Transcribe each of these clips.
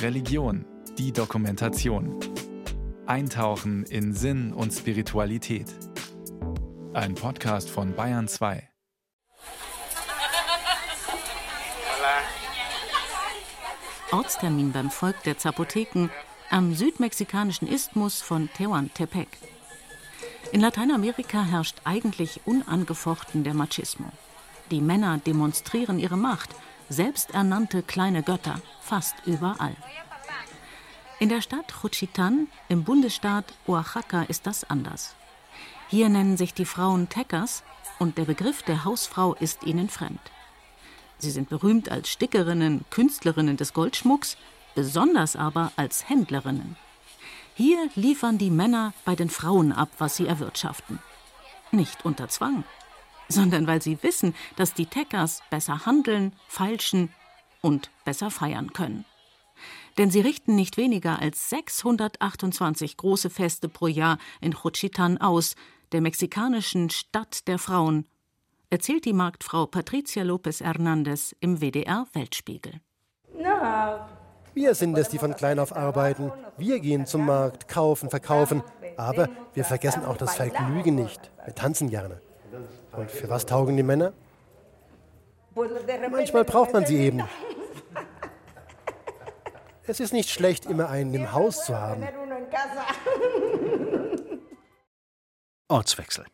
Religion, die Dokumentation. Eintauchen in Sinn und Spiritualität. Ein Podcast von Bayern 2. Ortstermin beim Volk der Zapotheken am südmexikanischen Isthmus von Tehuantepec. In Lateinamerika herrscht eigentlich unangefochten der Machismo. Die Männer demonstrieren ihre Macht, selbsternannte kleine Götter, fast überall. In der Stadt Juchitán im Bundesstaat Oaxaca ist das anders. Hier nennen sich die Frauen Teckers und der Begriff der Hausfrau ist ihnen fremd. Sie sind berühmt als Stickerinnen, Künstlerinnen des Goldschmucks, besonders aber als Händlerinnen. Hier liefern die Männer bei den Frauen ab, was sie erwirtschaften. Nicht unter Zwang, sondern weil sie wissen, dass die Teckers besser handeln, feilschen und besser feiern können. Denn sie richten nicht weniger als 628 große Feste pro Jahr in Juchitán aus, der mexikanischen Stadt der Frauen, erzählt die Marktfrau Patricia López Hernández im WDR Weltspiegel. Wir sind es, die von klein auf arbeiten. Wir gehen zum Markt, kaufen, verkaufen. Aber wir vergessen auch das Vergnügen nicht. Wir tanzen gerne. Und für was taugen die Männer? Manchmal braucht man sie eben. Es ist nicht schlecht, immer einen im Haus zu haben. Ortswechsel.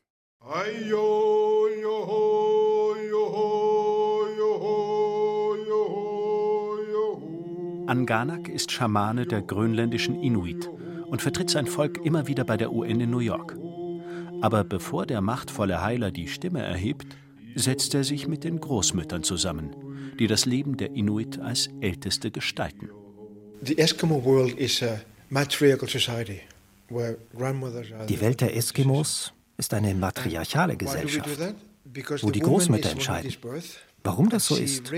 Anganak ist Schamane der grönländischen Inuit und vertritt sein Volk immer wieder bei der UN in New York. Aber bevor der machtvolle Heiler die Stimme erhebt, setzt er sich mit den Großmüttern zusammen, die das Leben der Inuit als Älteste gestalten. Die Welt der Eskimos ist eine matriarchale Gesellschaft, wo die Großmütter entscheiden. Warum das so ist?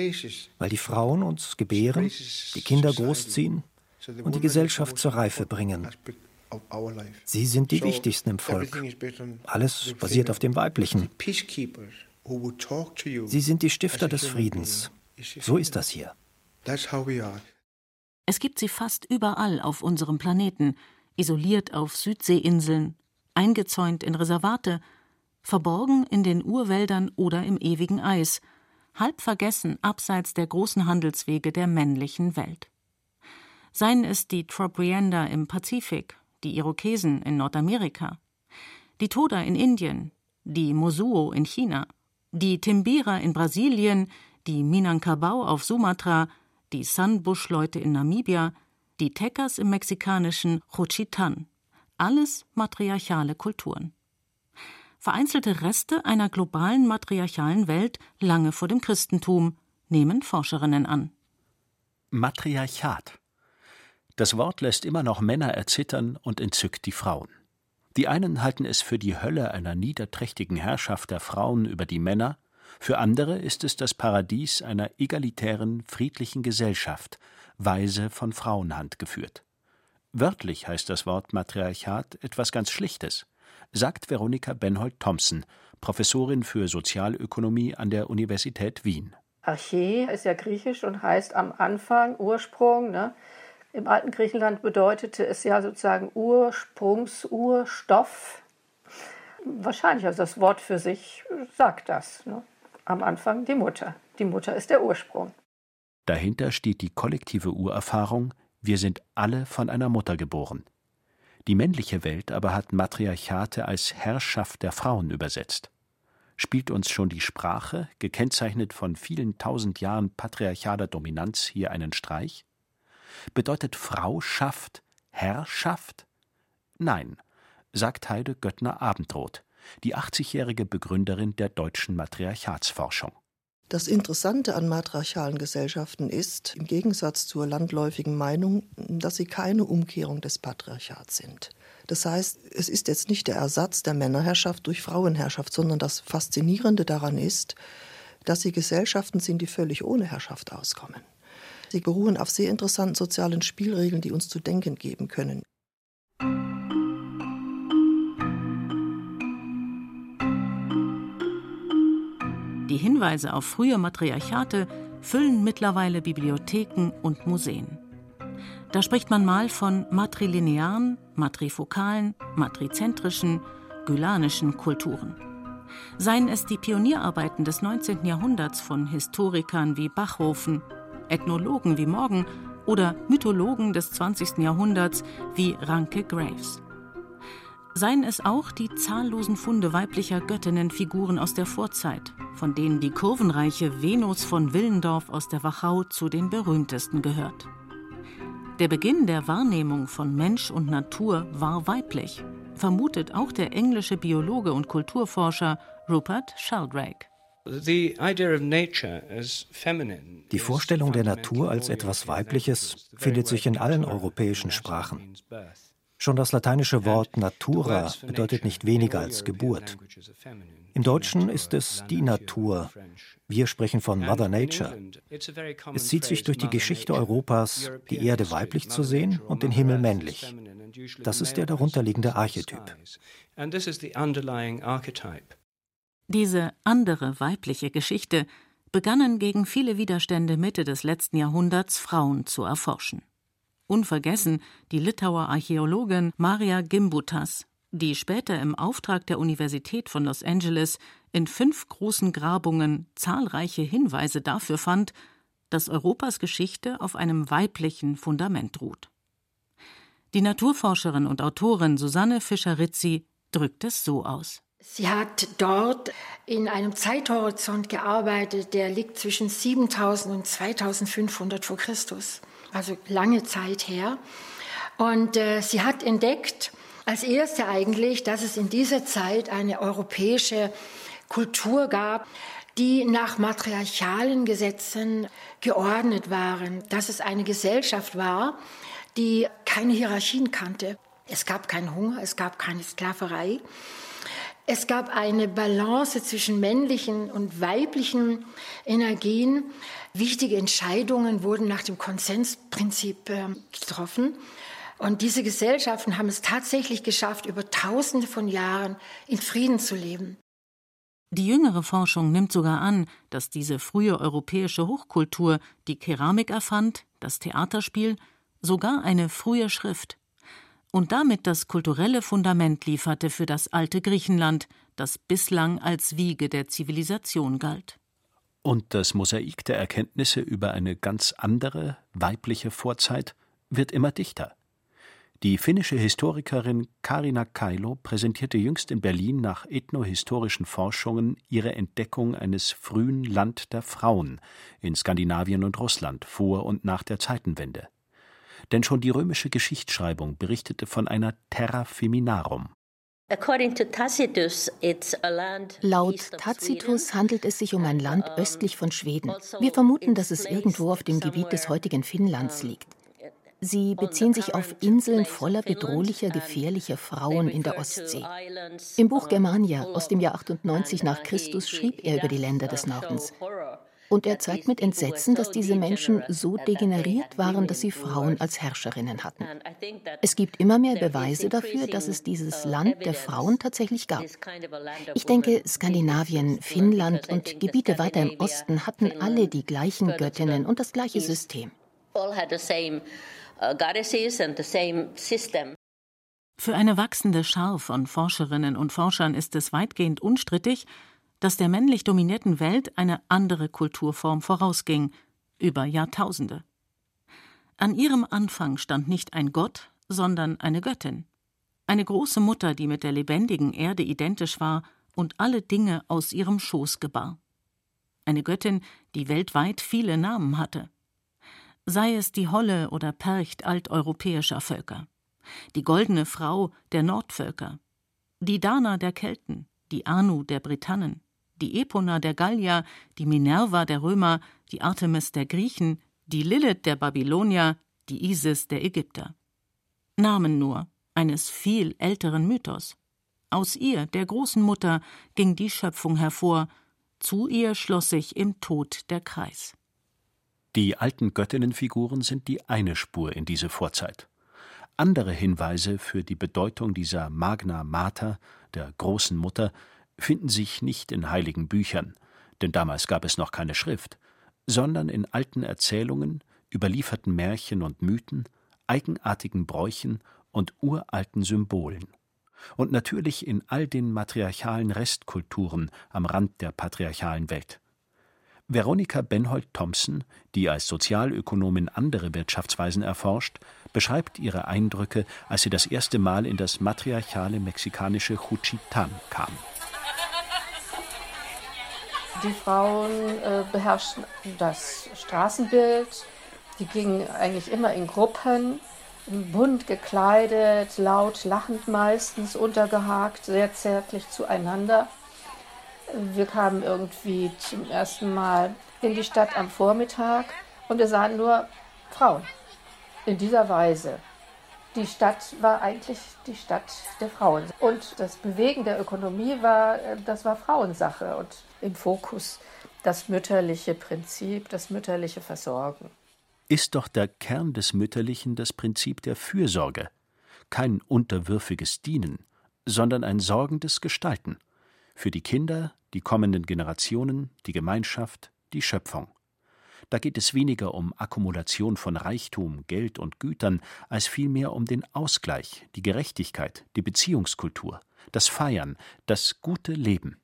Weil die Frauen uns gebären, die Kinder großziehen und die Gesellschaft zur Reife bringen. Sie sind die wichtigsten im Volk. Alles basiert auf dem Weiblichen. Sie sind die Stifter des Friedens. So ist das hier. Es gibt sie fast überall auf unserem Planeten, isoliert auf Südseeinseln, eingezäunt in Reservate, verborgen in den Urwäldern oder im ewigen Eis, halb vergessen abseits der großen Handelswege der männlichen Welt. Seien es die Trobrianda im Pazifik, die Irokesen in Nordamerika, die Toda in Indien, die Mosuo in China, die Timbira in Brasilien, die Minangkabau auf Sumatra, die Sunbush-Leute in Namibia, die Teckers im mexikanischen Juchitán. Alles matriarchale Kulturen. Vereinzelte Reste einer globalen matriarchalen Welt lange vor dem Christentum, nehmen Forscherinnen an. Matriarchat. Das Wort lässt immer noch Männer erzittern und entzückt die Frauen. Die einen halten es für die Hölle einer niederträchtigen Herrschaft der Frauen über die Männer, für andere ist es das Paradies einer egalitären, friedlichen Gesellschaft, weise von Frauenhand geführt. Wörtlich heißt das Wort Matriarchat etwas ganz Schlichtes, sagt Veronika Benhold-Thompson, Professorin für Sozialökonomie an der Universität Wien. Arche ist ja griechisch und heißt am Anfang, Ursprung. Ne? Im alten Griechenland bedeutete es ja sozusagen Ursprungs, Urstoff. Wahrscheinlich, also das Wort für sich sagt das. Ne? Am Anfang die Mutter. Die Mutter ist der Ursprung. Dahinter steht die kollektive Urerfahrung, wir sind alle von einer Mutter geboren. Die männliche Welt aber hat Matriarchate als Herrschaft der Frauen übersetzt. Spielt uns schon die Sprache, gekennzeichnet von vielen tausend Jahren patriarchaler Dominanz, hier einen Streich? Bedeutet Frauschaft Herrschaft? Nein, sagt Heide Göttner Abendroth, die 80-jährige Begründerin der deutschen Matriarchatsforschung. Das Interessante an matriarchalen Gesellschaften ist, im Gegensatz zur landläufigen Meinung, dass sie keine Umkehrung des Patriarchats sind. Das heißt, es ist jetzt nicht der Ersatz der Männerherrschaft durch Frauenherrschaft, sondern das Faszinierende daran ist, dass sie Gesellschaften sind, die völlig ohne Herrschaft auskommen. Sie beruhen auf sehr interessanten sozialen Spielregeln, die uns zu denken geben können. Die Hinweise auf frühe Matriarchate füllen mittlerweile Bibliotheken und Museen. Da spricht man mal von matrilinearen, matrifokalen, matrizentrischen, gylanischen Kulturen. Seien es die Pionierarbeiten des 19. Jahrhunderts von Historikern wie Bachhofen, Ethnologen wie Morgan oder Mythologen des 20. Jahrhunderts wie Ranke Graves. Seien es auch die zahllosen Funde weiblicher Göttinnenfiguren aus der Vorzeit, von denen die kurvenreiche Venus von Willendorf aus der Wachau zu den berühmtesten gehört. Der Beginn der Wahrnehmung von Mensch und Natur war weiblich, vermutet auch der englische Biologe und Kulturforscher Rupert Sheldrake. Die Vorstellung der Natur als etwas Weibliches findet sich in allen europäischen Sprachen. Schon das lateinische Wort natura bedeutet nicht weniger als Geburt. Im Deutschen ist es die Natur. Wir sprechen von Mother Nature. Es zieht sich durch die Geschichte Europas, die Erde weiblich zu sehen und den Himmel männlich. Das ist der darunterliegende Archetyp. Diese andere weibliche Geschichte begannen gegen viele Widerstände Mitte des letzten Jahrhunderts Frauen zu erforschen. Unvergessen die Litauer Archäologin Maria Gimbutas, die später im Auftrag der Universität von Los Angeles in fünf großen Grabungen zahlreiche Hinweise dafür fand, dass Europas Geschichte auf einem weiblichen Fundament ruht. Die Naturforscherin und Autorin Susanne Fischer-Rizzi drückt es so aus. Sie hat dort in einem Zeithorizont gearbeitet, der liegt zwischen 7000 und 2500 vor Christus, also lange Zeit her. Und äh, sie hat entdeckt, als erste eigentlich, dass es in dieser Zeit eine europäische Kultur gab, die nach matriarchalen Gesetzen geordnet waren, dass es eine Gesellschaft war, die keine Hierarchien kannte. Es gab keinen Hunger, es gab keine Sklaverei. Es gab eine Balance zwischen männlichen und weiblichen Energien. Wichtige Entscheidungen wurden nach dem Konsensprinzip äh, getroffen. Und diese Gesellschaften haben es tatsächlich geschafft, über Tausende von Jahren in Frieden zu leben. Die jüngere Forschung nimmt sogar an, dass diese frühe europäische Hochkultur die Keramik erfand, das Theaterspiel, sogar eine frühe Schrift und damit das kulturelle Fundament lieferte für das alte Griechenland, das bislang als Wiege der Zivilisation galt. Und das Mosaik der Erkenntnisse über eine ganz andere, weibliche Vorzeit wird immer dichter. Die finnische Historikerin Karina Kailo präsentierte jüngst in Berlin nach ethnohistorischen Forschungen ihre Entdeckung eines frühen Land der Frauen in Skandinavien und Russland vor und nach der Zeitenwende denn schon die römische Geschichtsschreibung berichtete von einer Terra Feminarum. Laut Tacitus handelt es sich um ein Land östlich von Schweden. Wir vermuten, dass es irgendwo auf dem Gebiet des heutigen Finnlands liegt. Sie beziehen sich auf Inseln voller bedrohlicher, gefährlicher Frauen in der Ostsee. Im Buch Germania aus dem Jahr 98 nach Christus schrieb er über die Länder des Nordens. Und er zeigt mit Entsetzen, dass diese Menschen so degeneriert waren, dass sie Frauen als Herrscherinnen hatten. Es gibt immer mehr Beweise dafür, dass es dieses Land der Frauen tatsächlich gab. Ich denke, Skandinavien, Finnland und Gebiete weiter im Osten hatten alle die gleichen Göttinnen und das gleiche System. Uh, Für eine wachsende Schar von Forscherinnen und Forschern ist es weitgehend unstrittig, dass der männlich dominierten Welt eine andere Kulturform vorausging, über Jahrtausende. An ihrem Anfang stand nicht ein Gott, sondern eine Göttin, eine große Mutter, die mit der lebendigen Erde identisch war und alle Dinge aus ihrem Schoß gebar. Eine Göttin, die weltweit viele Namen hatte. Sei es die Holle oder Percht alteuropäischer Völker, die goldene Frau der Nordvölker, die Dana der Kelten, die Anu der Britannen, die Epona der Gallier, die Minerva der Römer, die Artemis der Griechen, die Lilith der Babylonier, die Isis der Ägypter. Namen nur eines viel älteren Mythos. Aus ihr, der großen Mutter, ging die Schöpfung hervor, zu ihr schloss sich im Tod der Kreis. Die alten Göttinnenfiguren sind die eine Spur in diese Vorzeit. Andere Hinweise für die Bedeutung dieser Magna Mater, der großen Mutter, finden sich nicht in heiligen Büchern, denn damals gab es noch keine Schrift, sondern in alten Erzählungen, überlieferten Märchen und Mythen, eigenartigen Bräuchen und uralten Symbolen. Und natürlich in all den matriarchalen Restkulturen am Rand der patriarchalen Welt. Veronika Benhold-Thompson, die als Sozialökonomin andere Wirtschaftsweisen erforscht, beschreibt ihre Eindrücke, als sie das erste Mal in das matriarchale mexikanische Juchitán kam. Die Frauen äh, beherrschten das Straßenbild. Die gingen eigentlich immer in Gruppen, bunt gekleidet, laut lachend meistens, untergehakt, sehr zärtlich zueinander. Wir kamen irgendwie zum ersten Mal in die Stadt am Vormittag und wir sahen nur Frauen in dieser Weise. Die Stadt war eigentlich die Stadt der Frauen. Und das Bewegen der Ökonomie war, äh, das war Frauensache und im Fokus das mütterliche Prinzip, das mütterliche Versorgen. Ist doch der Kern des Mütterlichen das Prinzip der Fürsorge, kein unterwürfiges Dienen, sondern ein sorgendes Gestalten für die Kinder, die kommenden Generationen, die Gemeinschaft, die Schöpfung. Da geht es weniger um Akkumulation von Reichtum, Geld und Gütern, als vielmehr um den Ausgleich, die Gerechtigkeit, die Beziehungskultur, das Feiern, das gute Leben.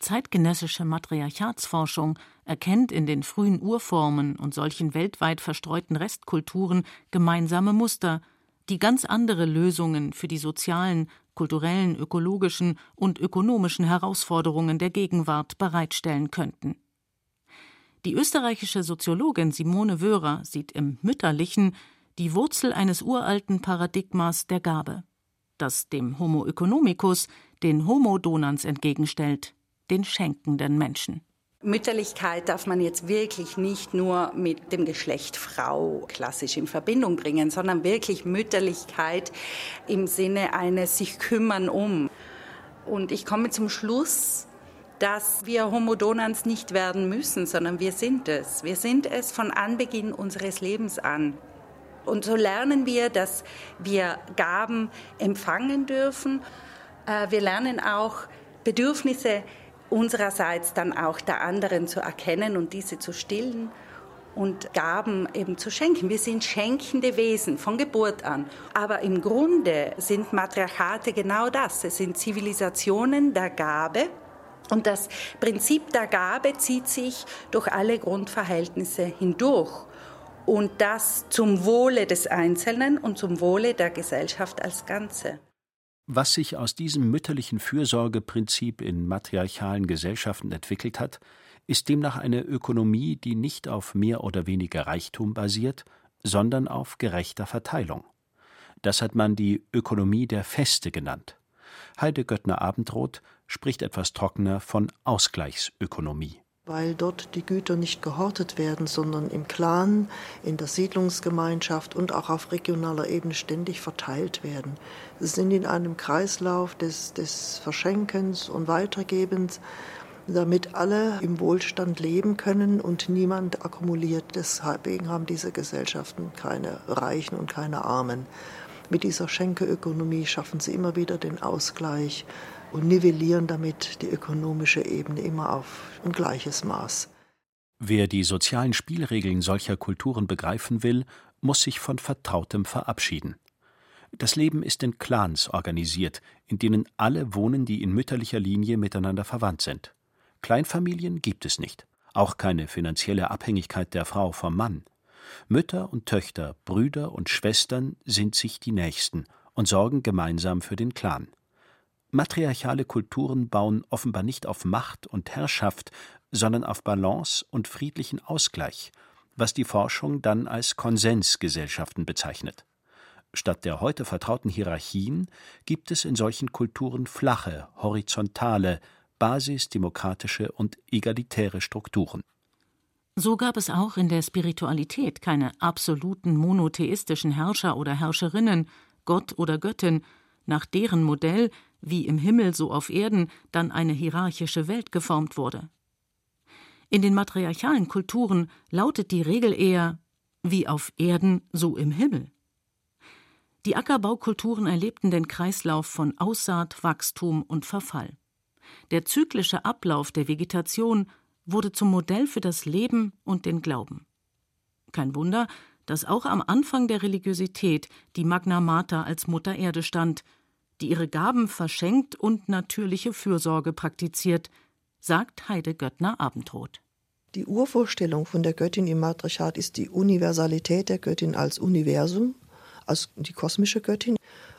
Zeitgenössische Matriarchatsforschung erkennt in den frühen Urformen und solchen weltweit verstreuten Restkulturen gemeinsame Muster, die ganz andere Lösungen für die sozialen, kulturellen, ökologischen und ökonomischen Herausforderungen der Gegenwart bereitstellen könnten. Die österreichische Soziologin Simone Wöhrer sieht im Mütterlichen die Wurzel eines uralten Paradigmas der Gabe, das dem Homo economicus den Homo donans entgegenstellt, den schenkenden Menschen. Mütterlichkeit darf man jetzt wirklich nicht nur mit dem Geschlecht Frau klassisch in Verbindung bringen, sondern wirklich Mütterlichkeit im Sinne eines sich kümmern um. Und ich komme zum Schluss, dass wir Homo donans nicht werden müssen, sondern wir sind es. Wir sind es von Anbeginn unseres Lebens an. Und so lernen wir, dass wir Gaben empfangen dürfen. Äh, wir lernen auch Bedürfnisse unsererseits dann auch der anderen zu erkennen und diese zu stillen und Gaben eben zu schenken. Wir sind schenkende Wesen von Geburt an. Aber im Grunde sind Matriarchate genau das. Es sind Zivilisationen der Gabe. Und das Prinzip der Gabe zieht sich durch alle Grundverhältnisse hindurch. Und das zum Wohle des Einzelnen und zum Wohle der Gesellschaft als Ganze. Was sich aus diesem mütterlichen Fürsorgeprinzip in matriarchalen Gesellschaften entwickelt hat, ist demnach eine Ökonomie, die nicht auf mehr oder weniger Reichtum basiert, sondern auf gerechter Verteilung. Das hat man die Ökonomie der Feste genannt. Heide Göttner Abendroth spricht etwas trockener von Ausgleichsökonomie weil dort die Güter nicht gehortet werden, sondern im Clan, in der Siedlungsgemeinschaft und auch auf regionaler Ebene ständig verteilt werden. Sie sind in einem Kreislauf des, des Verschenkens und Weitergebens, damit alle im Wohlstand leben können und niemand akkumuliert. Deswegen haben diese Gesellschaften keine Reichen und keine Armen. Mit dieser Schenkeökonomie schaffen sie immer wieder den Ausgleich und nivellieren damit die ökonomische Ebene immer auf ein gleiches Maß. Wer die sozialen Spielregeln solcher Kulturen begreifen will, muss sich von Vertrautem verabschieden. Das Leben ist in Clans organisiert, in denen alle wohnen, die in mütterlicher Linie miteinander verwandt sind. Kleinfamilien gibt es nicht, auch keine finanzielle Abhängigkeit der Frau vom Mann. Mütter und Töchter, Brüder und Schwestern sind sich die Nächsten und sorgen gemeinsam für den Clan. Matriarchale Kulturen bauen offenbar nicht auf Macht und Herrschaft, sondern auf Balance und friedlichen Ausgleich, was die Forschung dann als Konsensgesellschaften bezeichnet. Statt der heute vertrauten Hierarchien gibt es in solchen Kulturen flache, horizontale, basisdemokratische und egalitäre Strukturen. So gab es auch in der Spiritualität keine absoluten monotheistischen Herrscher oder Herrscherinnen, Gott oder Göttin, nach deren Modell wie im Himmel so auf Erden dann eine hierarchische Welt geformt wurde. In den matriarchalen Kulturen lautet die Regel eher wie auf Erden so im Himmel. Die Ackerbaukulturen erlebten den Kreislauf von Aussaat, Wachstum und Verfall. Der zyklische Ablauf der Vegetation wurde zum Modell für das Leben und den Glauben. Kein Wunder, dass auch am Anfang der Religiosität die Magna Mater als Mutter Erde stand, die ihre Gaben verschenkt und natürliche Fürsorge praktiziert, sagt Heide Göttner Abendrot. Die Urvorstellung von der Göttin im Matriarchat ist die Universalität der Göttin als Universum, als die kosmische Göttin.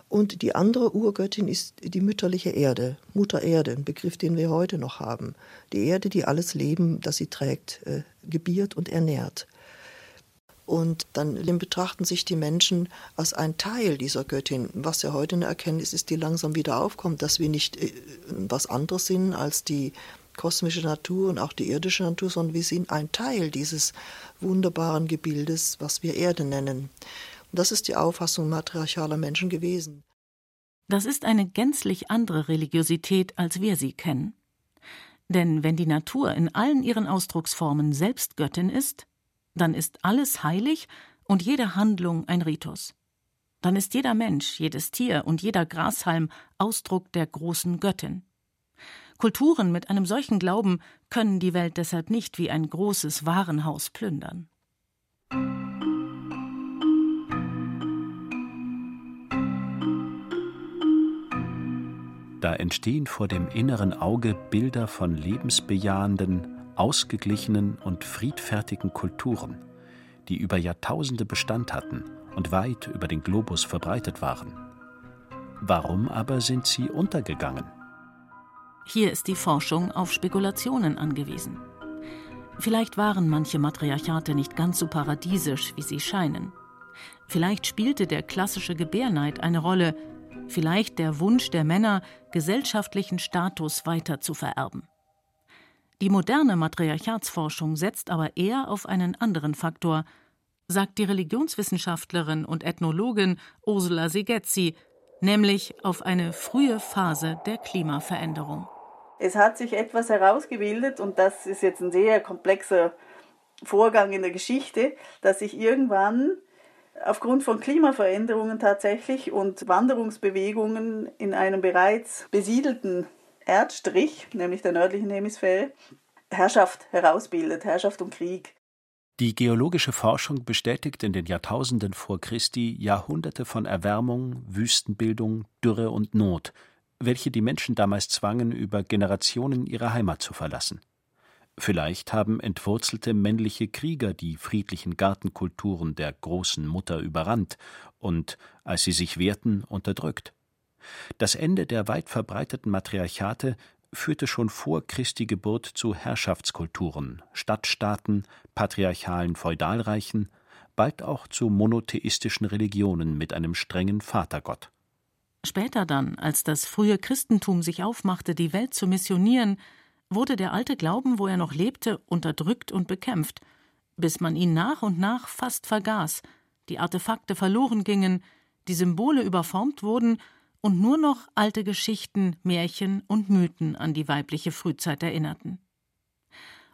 Und die andere Urgöttin ist die mütterliche Erde, Mutter Erde, ein Begriff, den wir heute noch haben. Die Erde, die alles Leben, das sie trägt, äh, gebiert und ernährt. Und dann betrachten sich die Menschen als ein Teil dieser Göttin. Was ja heute eine Erkenntnis ist, die langsam wieder aufkommt, dass wir nicht äh, was anderes sind als die kosmische Natur und auch die irdische Natur, sondern wir sind ein Teil dieses wunderbaren Gebildes, was wir Erde nennen. Und das ist die Auffassung matriarchaler Menschen gewesen. Das ist eine gänzlich andere Religiosität, als wir sie kennen. Denn wenn die Natur in allen ihren Ausdrucksformen selbst Göttin ist, dann ist alles heilig und jede Handlung ein Ritus. Dann ist jeder Mensch, jedes Tier und jeder Grashalm Ausdruck der großen Göttin. Kulturen mit einem solchen Glauben können die Welt deshalb nicht wie ein großes Warenhaus plündern. Da entstehen vor dem inneren Auge Bilder von lebensbejahenden, ausgeglichenen und friedfertigen Kulturen, die über Jahrtausende Bestand hatten und weit über den Globus verbreitet waren. Warum aber sind sie untergegangen? Hier ist die Forschung auf Spekulationen angewiesen. Vielleicht waren manche Matriarchate nicht ganz so paradiesisch, wie sie scheinen. Vielleicht spielte der klassische Gebärneid eine Rolle, vielleicht der Wunsch der Männer, gesellschaftlichen Status weiter zu vererben. Die moderne Matriarchatsforschung setzt aber eher auf einen anderen Faktor, sagt die Religionswissenschaftlerin und Ethnologin Ursula Segezzi, nämlich auf eine frühe Phase der Klimaveränderung. Es hat sich etwas herausgebildet und das ist jetzt ein sehr komplexer Vorgang in der Geschichte, dass sich irgendwann aufgrund von Klimaveränderungen tatsächlich und Wanderungsbewegungen in einem bereits besiedelten Erdstrich, nämlich der nördlichen Hemisphäre, Herrschaft herausbildet, Herrschaft und Krieg. Die geologische Forschung bestätigt in den Jahrtausenden vor Christi Jahrhunderte von Erwärmung, Wüstenbildung, Dürre und Not, welche die Menschen damals zwangen, über Generationen ihre Heimat zu verlassen. Vielleicht haben entwurzelte männliche Krieger die friedlichen Gartenkulturen der großen Mutter überrannt und, als sie sich wehrten, unterdrückt. Das Ende der weit verbreiteten Matriarchate führte schon vor Christi Geburt zu Herrschaftskulturen, Stadtstaaten, patriarchalen Feudalreichen, bald auch zu monotheistischen Religionen mit einem strengen Vatergott. Später dann, als das frühe Christentum sich aufmachte, die Welt zu missionieren, wurde der alte Glauben, wo er noch lebte, unterdrückt und bekämpft, bis man ihn nach und nach fast vergaß, die Artefakte verloren gingen, die Symbole überformt wurden und nur noch alte Geschichten, Märchen und Mythen an die weibliche Frühzeit erinnerten.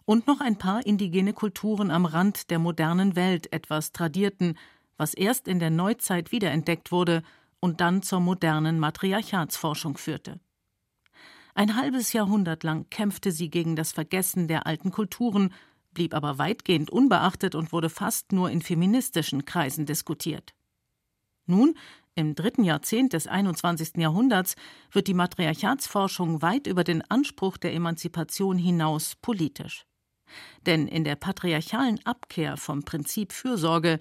Und noch ein paar indigene Kulturen am Rand der modernen Welt etwas tradierten, was erst in der Neuzeit wiederentdeckt wurde und dann zur modernen Matriarchatsforschung führte. Ein halbes Jahrhundert lang kämpfte sie gegen das Vergessen der alten Kulturen, blieb aber weitgehend unbeachtet und wurde fast nur in feministischen Kreisen diskutiert. Nun im dritten Jahrzehnt des 21. Jahrhunderts wird die Matriarchatsforschung weit über den Anspruch der Emanzipation hinaus politisch. Denn in der patriarchalen Abkehr vom Prinzip Fürsorge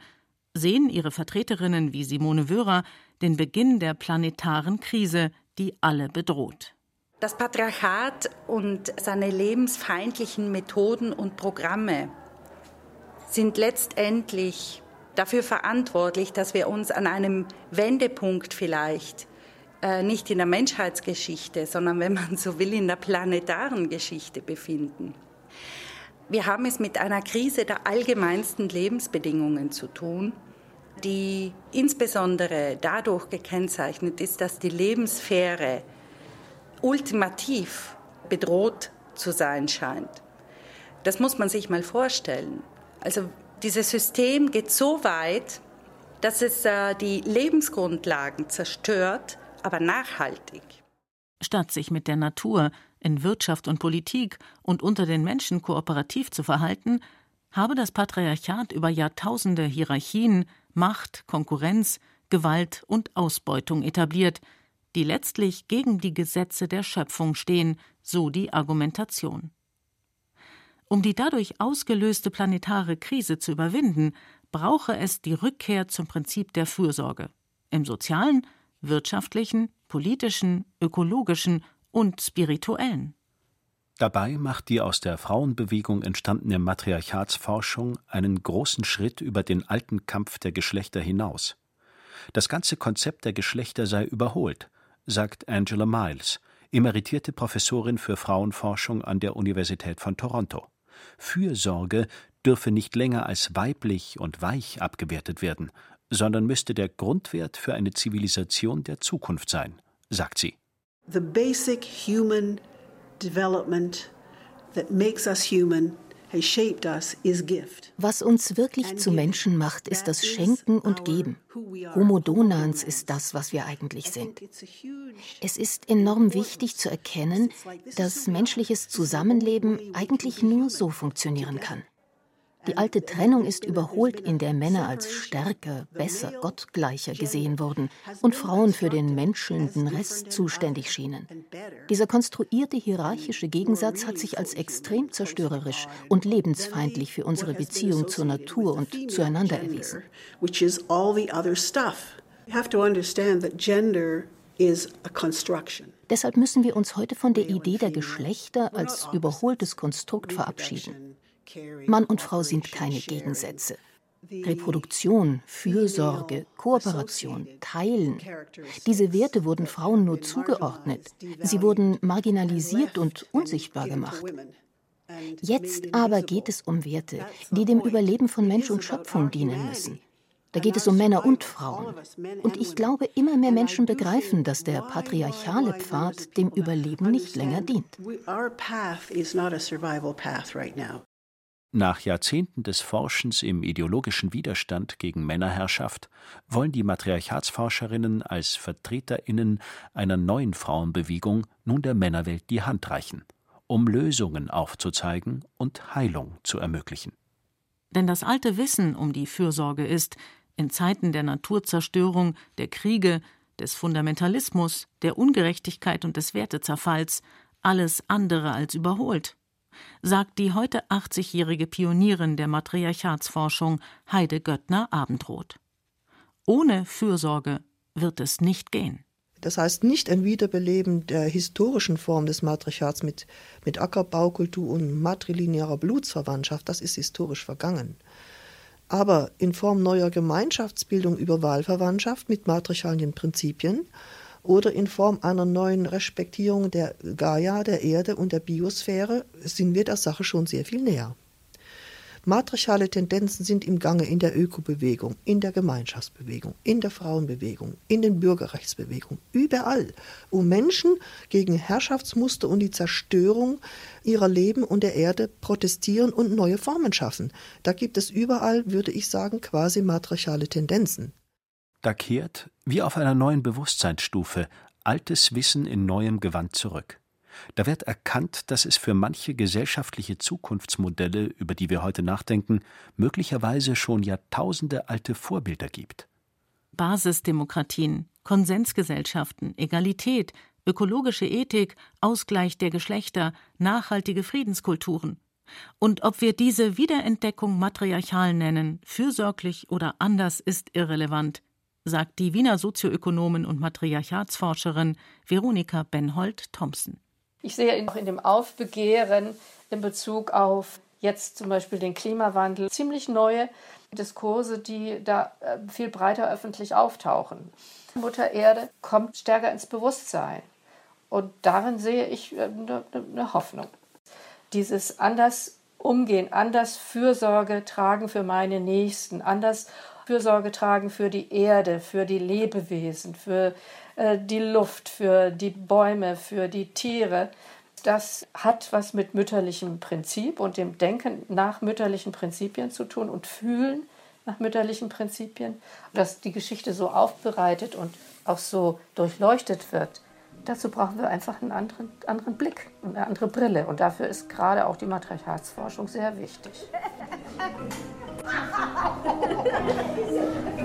sehen ihre Vertreterinnen wie Simone Wörer den Beginn der planetaren Krise, die alle bedroht. Das Patriarchat und seine lebensfeindlichen Methoden und Programme sind letztendlich dafür verantwortlich, dass wir uns an einem Wendepunkt vielleicht äh, nicht in der Menschheitsgeschichte, sondern wenn man so will, in der planetaren Geschichte befinden. Wir haben es mit einer Krise der allgemeinsten Lebensbedingungen zu tun, die insbesondere dadurch gekennzeichnet ist, dass die Lebenssphäre ultimativ bedroht zu sein scheint. Das muss man sich mal vorstellen. Also dieses System geht so weit, dass es äh, die Lebensgrundlagen zerstört, aber nachhaltig. Statt sich mit der Natur in Wirtschaft und Politik und unter den Menschen kooperativ zu verhalten, habe das Patriarchat über Jahrtausende Hierarchien, Macht, Konkurrenz, Gewalt und Ausbeutung etabliert, die letztlich gegen die Gesetze der Schöpfung stehen, so die Argumentation. Um die dadurch ausgelöste planetare Krise zu überwinden, brauche es die Rückkehr zum Prinzip der Fürsorge im sozialen, wirtschaftlichen, politischen, ökologischen und spirituellen. Dabei macht die aus der Frauenbewegung entstandene Matriarchatsforschung einen großen Schritt über den alten Kampf der Geschlechter hinaus. Das ganze Konzept der Geschlechter sei überholt, sagt Angela Miles, emeritierte Professorin für Frauenforschung an der Universität von Toronto. Fürsorge dürfe nicht länger als weiblich und weich abgewertet werden, sondern müsste der Grundwert für eine Zivilisation der Zukunft sein, sagt sie. The basic human development that makes us human was uns wirklich zu Menschen macht, ist das Schenken und Geben. Homo donans ist das, was wir eigentlich sind. Es ist enorm wichtig zu erkennen, dass menschliches Zusammenleben eigentlich nur so funktionieren kann. Die alte Trennung ist überholt, in der Männer als stärker, besser, gottgleicher gesehen wurden und Frauen für den menschelnden Rest zuständig schienen. Dieser konstruierte hierarchische Gegensatz hat sich als extrem zerstörerisch und lebensfeindlich für unsere Beziehung zur Natur und zueinander erwiesen. Deshalb müssen wir uns heute von der Idee der Geschlechter als überholtes Konstrukt verabschieden. Mann und Frau sind keine Gegensätze. Reproduktion, Fürsorge, Kooperation, Teilen. Diese Werte wurden Frauen nur zugeordnet. Sie wurden marginalisiert und unsichtbar gemacht. Jetzt aber geht es um Werte, die dem Überleben von Mensch und Schöpfung dienen müssen. Da geht es um Männer und Frauen. Und ich glaube, immer mehr Menschen begreifen, dass der patriarchale Pfad dem Überleben nicht länger dient. Nach Jahrzehnten des Forschens im ideologischen Widerstand gegen Männerherrschaft wollen die Matriarchatsforscherinnen als Vertreterinnen einer neuen Frauenbewegung nun der Männerwelt die Hand reichen, um Lösungen aufzuzeigen und Heilung zu ermöglichen. Denn das alte Wissen um die Fürsorge ist, in Zeiten der Naturzerstörung, der Kriege, des Fundamentalismus, der Ungerechtigkeit und des Wertezerfalls, alles andere als überholt sagt die heute 80-jährige Pionierin der Matriarchatsforschung Heide Göttner Abendroth. Ohne Fürsorge wird es nicht gehen. Das heißt nicht ein Wiederbeleben der historischen Form des Matriarchats mit, mit Ackerbaukultur und matrilinearer Blutsverwandtschaft, das ist historisch vergangen. Aber in Form neuer Gemeinschaftsbildung über Wahlverwandtschaft mit matriarchalien Prinzipien oder in Form einer neuen Respektierung der Gaia, der Erde und der Biosphäre sind wir der Sache schon sehr viel näher. Matriarchale Tendenzen sind im Gange in der Ökobewegung, in der Gemeinschaftsbewegung, in der Frauenbewegung, in den Bürgerrechtsbewegungen, überall, wo Menschen gegen Herrschaftsmuster und die Zerstörung ihrer Leben und der Erde protestieren und neue Formen schaffen. Da gibt es überall, würde ich sagen, quasi matriarchale Tendenzen. Da kehrt, wie auf einer neuen Bewusstseinsstufe, altes Wissen in neuem Gewand zurück. Da wird erkannt, dass es für manche gesellschaftliche Zukunftsmodelle, über die wir heute nachdenken, möglicherweise schon Jahrtausende alte Vorbilder gibt. Basisdemokratien, Konsensgesellschaften, Egalität, ökologische Ethik, Ausgleich der Geschlechter, nachhaltige Friedenskulturen. Und ob wir diese Wiederentdeckung matriarchal nennen, fürsorglich oder anders, ist irrelevant sagt die Wiener Sozioökonomin und Matriarchatsforscherin Veronika Benhold-Thompson. Ich sehe auch in dem Aufbegehren in Bezug auf jetzt zum Beispiel den Klimawandel ziemlich neue Diskurse, die da äh, viel breiter öffentlich auftauchen. Mutter Erde kommt stärker ins Bewusstsein. Und darin sehe ich eine, äh, eine Hoffnung. Dieses anders umgehen, anders Fürsorge tragen für meine Nächsten, anders Fürsorge tragen für die Erde, für die Lebewesen, für äh, die Luft, für die Bäume, für die Tiere. Das hat was mit mütterlichem Prinzip und dem Denken nach mütterlichen Prinzipien zu tun und Fühlen nach mütterlichen Prinzipien. Dass die Geschichte so aufbereitet und auch so durchleuchtet wird, dazu brauchen wir einfach einen anderen, anderen Blick, eine andere Brille. Und dafür ist gerade auch die Matriarchatsforschung sehr wichtig. Thank you.